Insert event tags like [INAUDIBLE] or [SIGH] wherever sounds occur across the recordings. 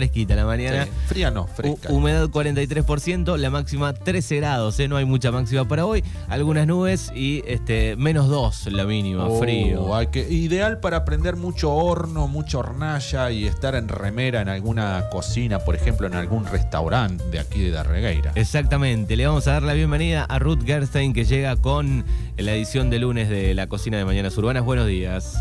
fresquita la mañana. Sí, Fría no, fresca. Hu- Humedad 43%, la máxima 13 grados, ¿eh? no hay mucha máxima para hoy. Algunas nubes y este menos 2 la mínima, Oh, frío. hay que, ideal para prender mucho horno, mucha hornalla y estar en remera en alguna cocina, por ejemplo, en algún restaurante de aquí de Darregueira. Exactamente, le vamos a dar la bienvenida a Ruth Gerstein que llega con la edición de lunes de la cocina de Mañanas Urbanas. Buenos días.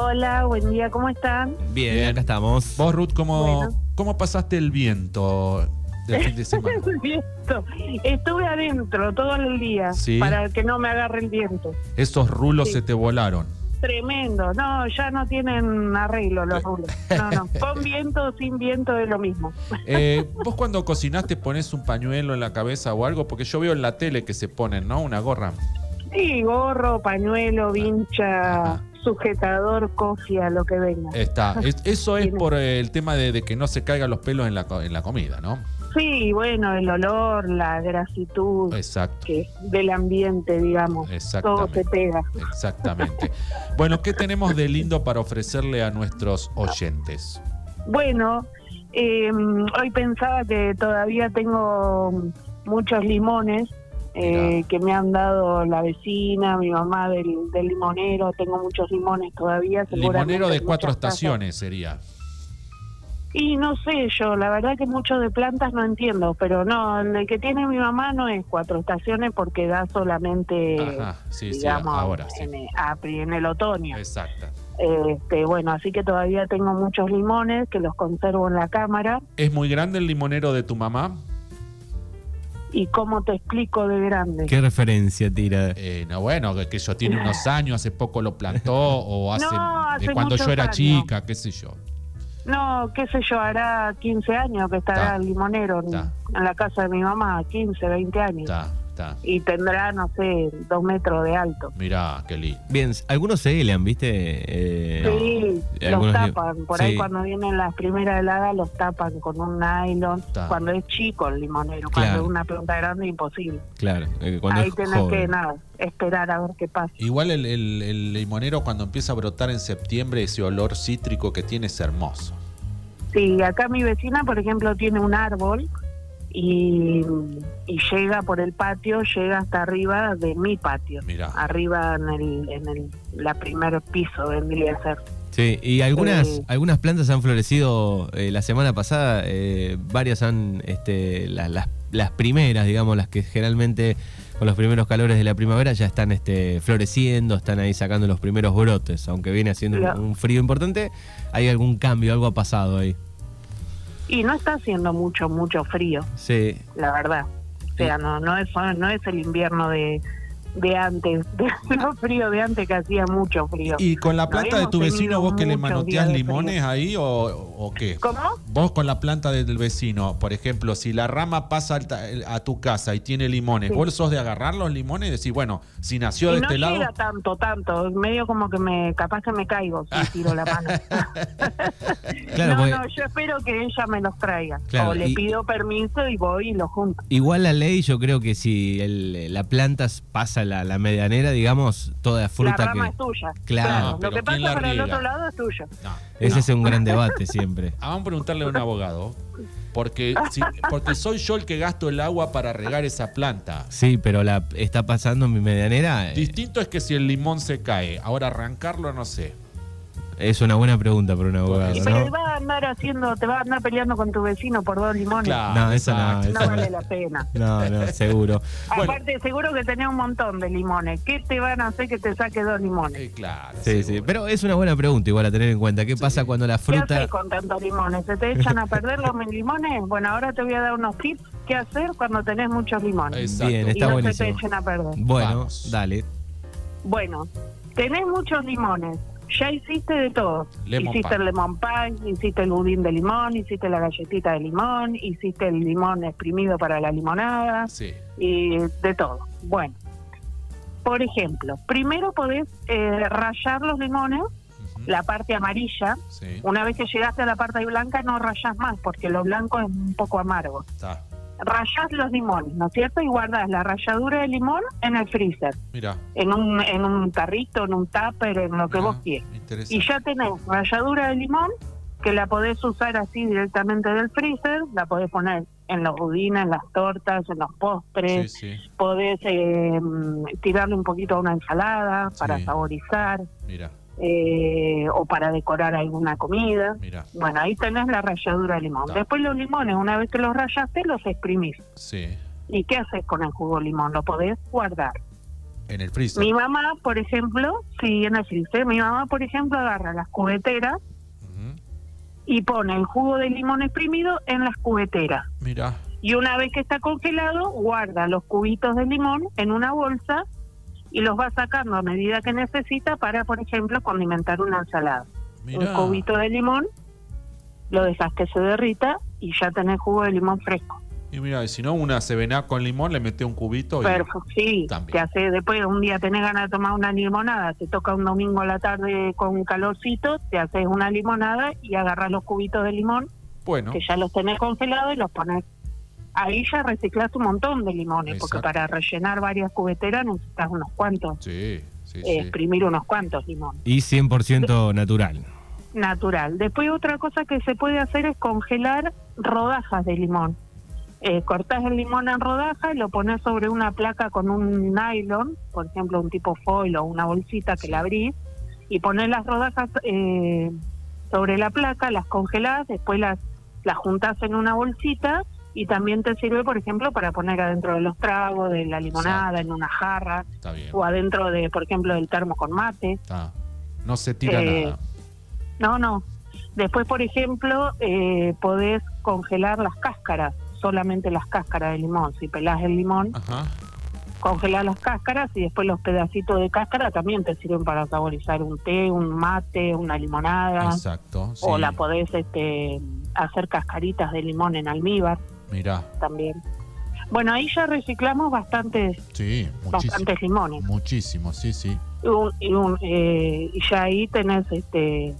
Hola, buen día, ¿cómo están? Bien, Bien. acá estamos. Vos, Ruth, ¿cómo, Bueno. ¿cómo pasaste el viento del fin de semana? [LAUGHS] El viento. Estuve adentro todo el día Sí. para que no me agarre el viento. Esos rulos Sí. se te volaron. Tremendo. No, ya no tienen arreglo los rulos. No, no. [LAUGHS] Con viento o sin viento es lo mismo. Eh, vos cuando cocinás te pones un pañuelo en la cabeza o algo, porque yo veo en la tele que se ponen, ¿no? Una gorra. Sí, gorro, pañuelo, vincha, Ajá. Sujetador, cofia, lo que venga. Está. [LAUGHS] Es- eso es por el tema de, de que no se caigan los pelos en la, en la comida, ¿no? Sí, bueno, el olor, la grasitud Exacto. que del ambiente, digamos. Todo se pega. Exactamente. Bueno, ¿qué tenemos de lindo para ofrecerle a nuestros oyentes? Bueno, eh, hoy pensaba que todavía tengo muchos limones eh, que me han dado la vecina, mi mamá del, del limonero. Tengo muchos limones todavía. Limonero de cuatro casas. estaciones sería. Y no sé yo, la verdad que mucho de plantas no entiendo, pero no, el que tiene mi mamá no es cuatro estaciones porque da solamente, Ajá, sí, sí, digamos, ahora sí. en, a- en el otoño. Exacto. Este, bueno, así que todavía tengo muchos limones que los conservo en la cámara. ¿Es muy grande el limonero de tu mamá? ¿Y cómo te explico de grande? ¿Qué referencia tira? Eh, no, bueno, que, eso tiene unos [LAUGHS] años, hace poco lo plantó, o hace, No, hace de cuando yo era años. chica, qué sé yo. No, qué sé yo, hará 15 años que estará Ta. el limonero en, en la casa de mi mamá, 15, 20 años. Está, está. Y tendrá, no sé, dos metros de alto. Mirá, qué lindo. Bien, algunos se helan, ¿viste? Eh, Sí, los tapan. Por ahí cuando vienen las primeras heladas los tapan con un nylon. Cuando es chico el limonero, Claro. cuando es una planta grande imposible. Claro, eh, cuando ahí tenés joven. que nada, esperar a ver qué pasa. Igual el, el- el limonero cuando empieza a brotar en septiembre, ese olor cítrico que tiene es hermoso. Sí, acá mi vecina, por ejemplo, tiene un árbol y, y llega por el patio, llega hasta arriba de mi patio. Mirá. Arriba en el, en el la primer piso vendría a ser. Sí, y algunas, Eh. algunas plantas han florecido eh, la semana pasada, eh, varias han, este, la- las, las primeras, digamos, las que generalmente con los primeros calores de la primavera ya están este, floreciendo, están ahí sacando los primeros brotes, aunque viene haciendo un frío importante, hay algún cambio, algo ha pasado ahí. Y no está haciendo mucho, mucho frío, Sí, la verdad. O sea, no, no es no es el invierno de, de antes, [LAUGHS] de lo frío de antes que hacía mucho frío. ¿Y con la No planta de tu vecino vos que le manoteás limones ahí o, o qué? ¿Cómo? Vos con la planta del vecino, por ejemplo, si la rama pasa a tu casa y tiene limones, Sí. ¿vos sos de agarrar los limones y decir, bueno, si nació Y de no este lado... llega tanto, tanto. Medio como que me, capaz que me caigo si [LAUGHS] tiro la mano. [LAUGHS] Claro, no, porque- no, yo espero que ella me los traiga. Claro, o le y- pido permiso y voy y los junto. igual la ley, yo creo que si el- la planta pasa la, la medianera, digamos, toda La fruta rama que... es tuya. Claro. Lo pero que ¿quién la pasa para el otro lado es tuyo. No, Ese no. es un gran debate siempre. Ah, [LAUGHS] Vamos a preguntarle a un abogado, porque, si- porque soy yo el que gasto el agua para regar esa planta. Sí, pero la está pasando en mi medianera. eh, Distinto es que si el limón se cae, ahora arrancarlo no sé. Es una buena pregunta para un abogado, Y pero ¿no? va a andar haciendo, te va a andar peleando con tu vecino por dos limones. Claro, No, eso no, exacto. No eso vale la pena. No, no, seguro. [LAUGHS] Bueno. Aparte, seguro que tenés un montón de limones. ¿Qué te van a hacer que te saque dos limones? Eh, claro. Sí, sí. Pero es una buena pregunta igual a tener en cuenta. ¿Qué pasa cuando la ¿Qué fruta... haces con tantos limones? ¿Se te echan a perder los limones? Bueno, ahora te voy a dar unos tips qué hacer cuando tenés muchos limones. Exacto. Bien, y está no se te echen a perder. Bueno, Vamos. dale. Bueno, tenés muchos limones. Ya hiciste de todo. Lemon hiciste pie. el lemon pie, hiciste el budín de limón, hiciste la galletita de limón, hiciste el limón exprimido para la limonada Sí. y de todo. Bueno, por ejemplo, primero podés eh, rallar los limones, la parte amarilla. Sí. Una vez que llegaste a la parte blanca no rayás más porque lo blanco es un poco amargo. Rayás los limones, ¿no es cierto? Y guardás la ralladura de limón en el freezer, Mira. en un, en un tarrito, en un tupper, en lo que vos quieras. Y ya tenés ralladura de limón que la podés usar así directamente del freezer, la podés poner en los budines, en las tortas, en los postres, Sí, sí. podés eh, mm, tirarle un poquito a una ensalada para saborizar Mira, eh, o para decorar alguna comida. mira. Bueno, ahí tenés la ralladura de limón. Después los limones, una vez que los rayaste, los exprimís. Sí. ¿Y qué haces con el jugo de limón? Lo podés guardar. En el freezer. Mi mamá, por ejemplo, sí, en el freezer, mi mamá, por ejemplo, agarra las cubeteras y pone el jugo de limón exprimido en las cubeteras. Mira, Y una vez que está congelado, guarda los cubitos de limón en una bolsa y los va sacando a medida que necesita para, por ejemplo, condimentar una ensalada. Un cubito de limón, lo dejas que se derrita y ya tenés jugo de limón fresco. Y mira, y si no, una cevená con limón, le mete un cubito y... Perfecto, sí, También. te hace después un día tenés ganas de tomar una limonada, te toca un domingo a la tarde con calorcito, te haces una limonada y agarras los cubitos de limón Bueno, que ya los tenés congelados y los pones. Ahí ya reciclaste un montón de limones, porque para rellenar varias cubeteras necesitas unos cuantos, sí, sí, eh, exprimir unos cuantos limones. Y 100% natural. Natural. Después otra cosa que se puede hacer es congelar rodajas de limón. Eh, cortás el limón en rodajas, lo pones sobre una placa con un nylon, por ejemplo un tipo foil o una bolsita que la abrís, y pones las rodajas eh, sobre la placa, las congelás, después las, las juntás en una bolsita y también te sirve, por ejemplo, para poner adentro de los tragos, de la limonada, en una jarra, Está bien. o adentro de, por ejemplo, del termo con mate. Está. No se tira Eh, nada. No, no. Después, por ejemplo, eh, podés congelar las cáscaras, solamente las cáscaras de limón. Si pelás el limón, Ajá. congelás las cáscaras y después los pedacitos de cáscara también te sirven para saborizar un té, un mate, una limonada. Exacto. Sí. O la podés este, hacer cascaritas de limón en almíbar Mira, también. Bueno, ahí ya reciclamos bastantes, sí, bastantes limones. Muchísimo, sí, sí. Y, un- y un- eh, ya ahí tenés este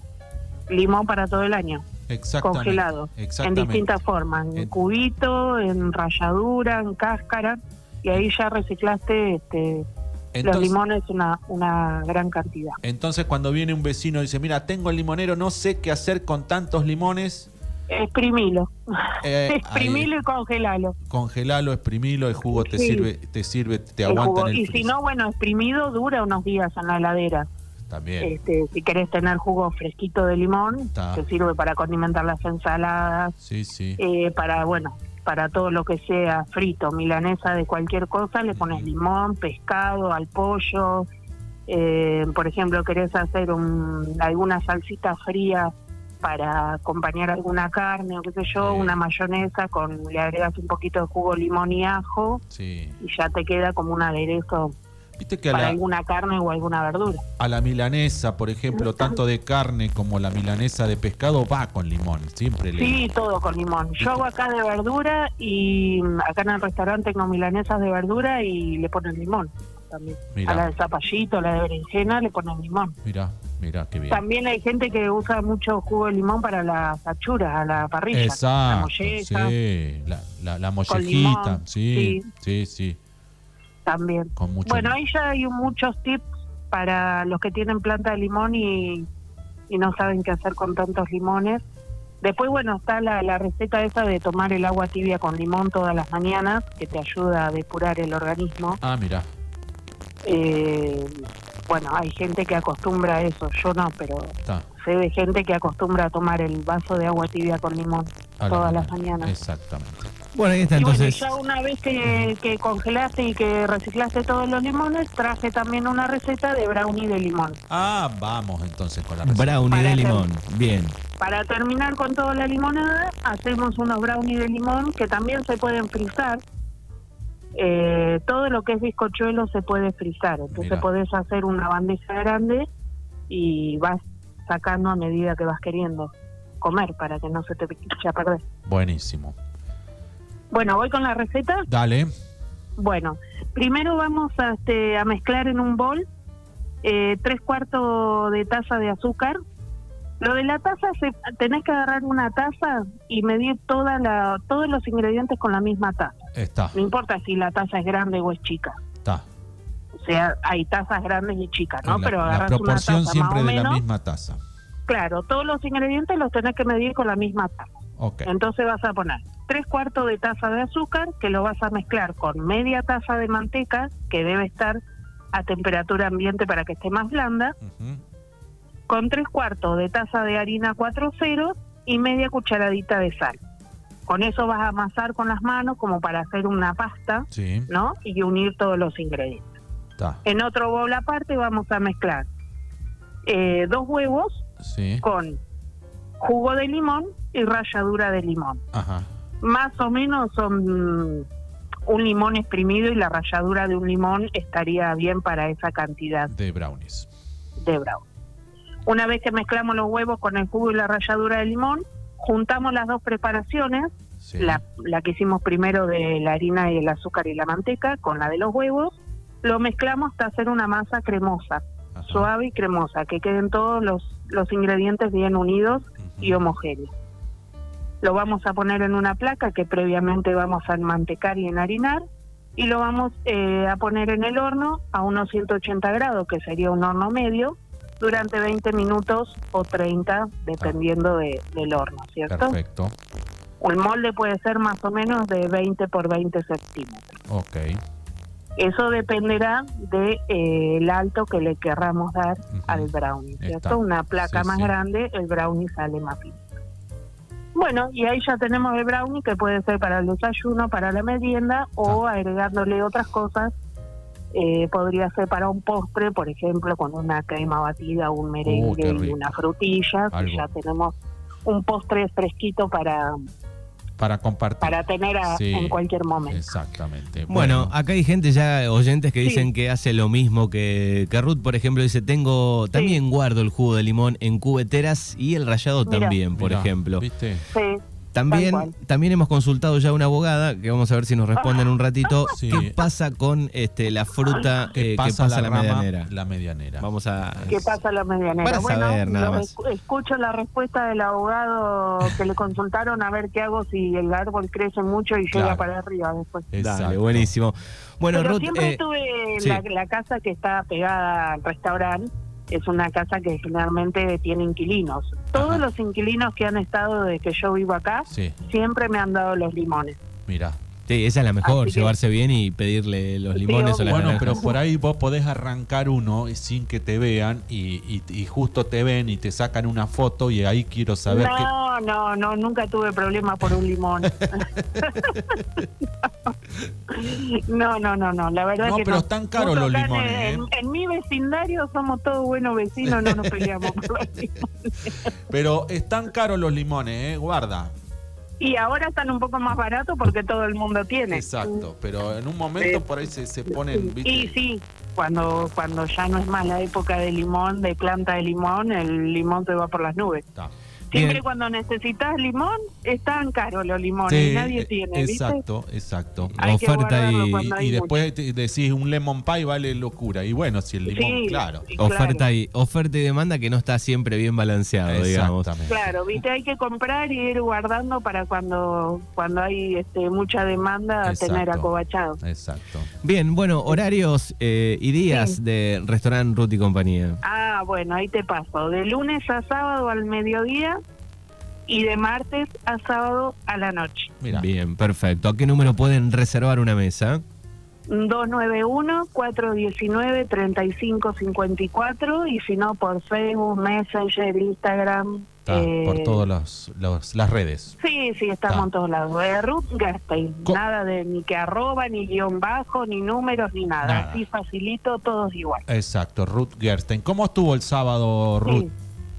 limón para todo el año. Exactamente. congelado en Exactamente. distintas formas, en En- cubito, en ralladura, en cáscara, y ahí ya reciclaste este, los limones una, una gran cantidad. entonces, cuando viene un vecino y dice, mira, tengo el limonero, no sé qué hacer con tantos limones, Exprimilo, eh, exprimilo y congelalo. congelalo, exprimilo, el jugo te Sí. sirve, te sirve, te el aguanta jugo. en el y si no, bueno, exprimido dura unos días en la heladera. También. Este, si querés tener jugo fresquito de limón, te sirve para condimentar las ensaladas, Sí, sí. eh, para, bueno, para todo lo que sea frito, milanesa de cualquier cosa, le pones limón, pescado, al pollo. Eh, por ejemplo, querés hacer un, alguna salsita fría para acompañar alguna carne o qué sé yo, Sí. una mayonesa con le agregas un poquito de jugo limón y ajo Sí. y ya te queda como un aderezo Viste que para la, alguna carne o alguna verdura. a la milanesa, por ejemplo, tanto de carne como la milanesa de pescado va con limón. Siempre le. Sí, todo con limón. Yo hago acá de verdura y mm, acá en el restaurante tengo milanesas de verdura y le ponen limón también. A la de zapallito, a la de berenjena le ponen limón. Mira, mira, qué bien. También hay gente que usa mucho jugo de limón para las achuras, a la parrilla. La molleja sí, la, la, la Con mollejita, limón, sí, sí, sí, también. con mucho Bueno, ahí ya hay muchos tips para los que tienen planta de limón y, y no saben qué hacer con tantos limones. Después, bueno, está la, la receta esa de tomar el agua tibia con limón todas las mañanas, que te ayuda a depurar el organismo. Ah, mira, Eh, bueno, hay gente que acostumbra a eso, yo no, pero sé de gente que acostumbra a tomar el vaso de agua tibia con limón a la todas las mañana. mañanas. Exactamente. Bueno, ahí está Y bueno, entonces. ya una vez que, que congelaste y que reciclaste todos los limones, traje también una receta de brownie de limón. Ah, vamos entonces con la receta. Brownie Para de limón. Bien. Para terminar con toda la limonada, hacemos unos brownies de limón que también se pueden frizar. Eh, todo lo que es bizcochuelo se puede frizar. Entonces podés hacer una bandeja grande y vas sacando a medida que vas queriendo comer para que no se te eche a perder. Buenísimo. Bueno, voy con la receta. Dale. Bueno, primero vamos a, este, a mezclar en un bol eh, tres cuartos de taza de azúcar. Lo de la taza, se, tenés que agarrar una taza y medir toda la, todos los ingredientes con la misma taza. Está, No importa si la taza es grande o es chica. está. O sea, hay tazas grandes y chicas, ¿no? la, Pero la agarras una proporción taza siempre más o de la menos. misma taza. claro, todos los ingredientes los tenés que medir con la misma taza. Ok. Entonces vas a poner tres cuartos de taza de azúcar, que lo vas a mezclar con media taza de manteca, que debe estar a temperatura ambiente para que esté más blanda, con tres cuartos de taza de harina 4 ceros y media cucharadita de sal. Con eso vas a amasar con las manos como para hacer una pasta, Sí, ¿no? Y unir todos los ingredientes. En otro bowl aparte vamos a mezclar eh, dos huevos Sí. con jugo de limón y ralladura de limón. Ajá. Más o menos son un limón exprimido y la ralladura de un limón estaría bien para esa cantidad De brownies. de brown. Una vez que mezclamos los huevos con el jugo y la ralladura de limón, juntamos las dos preparaciones, Sí. la, la que hicimos primero de la harina y el azúcar y la manteca con la de los huevos, lo mezclamos hasta hacer una masa cremosa, Ajá. suave y cremosa, que queden todos los, los ingredientes bien unidos y homogéneos. Lo vamos a poner en una placa que previamente vamos a enmantecar y enharinar y lo vamos eh, a poner en el horno a unos 180 grados, que sería un horno medio, durante 20 minutos o 30, dependiendo de- del horno, ¿cierto? Perfecto. El molde puede ser más o menos de 20 por 20 centímetros. Ok. Eso dependerá de eh, el alto que le querramos dar al brownie, ¿cierto? Está. Una placa Sí, más sí. grande, el brownie sale más fino. Bueno, y ahí ya tenemos el brownie que puede ser para el desayuno, para la merienda o agregándole otras cosas. Eh, podría ser para un postre, por ejemplo, con una crema batida, un Uh, qué merengue y rico. una frutilla. y. Ya tenemos un postre fresquito para, Para compartir. para tener a- Sí. en cualquier momento. Exactamente. Bueno, acá hay gente ya, oyentes que Sí. dicen que hace lo mismo que, que Ruth, por ejemplo, dice, tengo, también guardo el jugo de limón en cubeteras y el rallado Mira. también, por Mirá, ejemplo. ¿Viste? Sí, También, también hemos consultado ya a una abogada, que vamos a ver si nos responde en un ratito, [LAUGHS] Sí. qué pasa con este, la fruta Que eh, pasa, la, rama, medianera. La medianera. Vamos a... ¿Qué pasa la medianera? Para bueno, saber, nada más. escu- escucho la respuesta del abogado que le consultaron a ver qué hago si el árbol crece mucho y llega para arriba después. Dale, Exacto. buenísimo. Bueno, Pero Ruth, siempre eh, sí. la, la casa que está pegada al restaurante. Es una casa que generalmente tiene inquilinos. Todos Ajá. los inquilinos que han estado desde que yo vivo acá Sí, siempre me han dado los limones. mira. sí, esa es la mejor, que- llevarse bien y pedirle los Sí, limones o las Bueno, naranjas. pero por ahí vos podés arrancar uno sin que te vean y, y- y justo te ven y te sacan una foto y ahí quiero saber no, no, no, nunca tuve problema por un limón. [LAUGHS] no, no, no, no, la verdad No, que pero no. están caros Justo los en- limones, En, ¿eh? en mi vecindario somos todos buenos vecinos, no nos peleamos por los limones. [LAUGHS] Pero están caros los limones, ¿eh? Guarda. Y ahora están un poco más baratos porque todo el mundo tiene. Exacto. Pero en un momento Sí. por ahí se, se ponen... ¿viste? Y sí, cuando cuando ya no es más la época de limón, de planta de limón, el limón se va por las nubes. Está. Siempre Bien. cuando necesitas limón, están caros los limones, Sí, nadie eh, tiene, ¿viste? Exacto, exacto. Hay que Oferta guardarlo y- Y después te decís un lemon pie vale locura. Y bueno, si el limón, Sí, claro. Oferta, y, oferta y demanda que no está siempre bien balanceado, digamos. Claro, viste, hay que comprar y ir guardando para cuando cuando hay este, mucha demanda Exacto. tener acobachado. Exacto. Bien, bueno, horarios eh, y días Sí. de restaurante Ruth y compañía. Ah, bueno, ahí te paso. De lunes a sábado al mediodía y de martes a sábado a la noche. Mira. Bien, perfecto. ¿A qué número pueden reservar una mesa? 291-419-3554 y si no por Facebook, Messenger, Instagram. Está, eh, por todas las redes. Sí, sí, estamos Está. en todos lados. Eh, Ruth Gerstein, Co- nada de ni que arroba, ni guion bajo, ni números, ni nada. Nada. Así facilito, todos igual. Exacto, Ruth Gerstein. ¿Cómo estuvo el sábado, Ruth? Sí,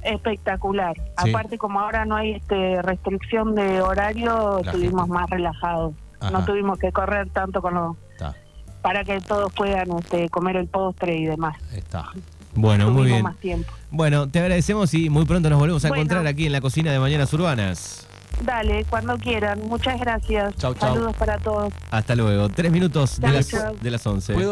espectacular. Sí. Aparte, como ahora no hay este restricción de horario, La estuvimos gente. más relajados. Ajá. No tuvimos que correr tanto con los, Está, para que todos puedan este, comer el postre y demás. está. Bueno, muy bien. más tiempo. Bueno, te agradecemos y muy pronto nos volvemos a Bueno. encontrar aquí en la cocina de Mañanas Urbanas. Dale, cuando quieran. Muchas gracias. Chau, chau. Saludos para todos. Hasta luego. Tres minutos de las, de las once. ¿Puedo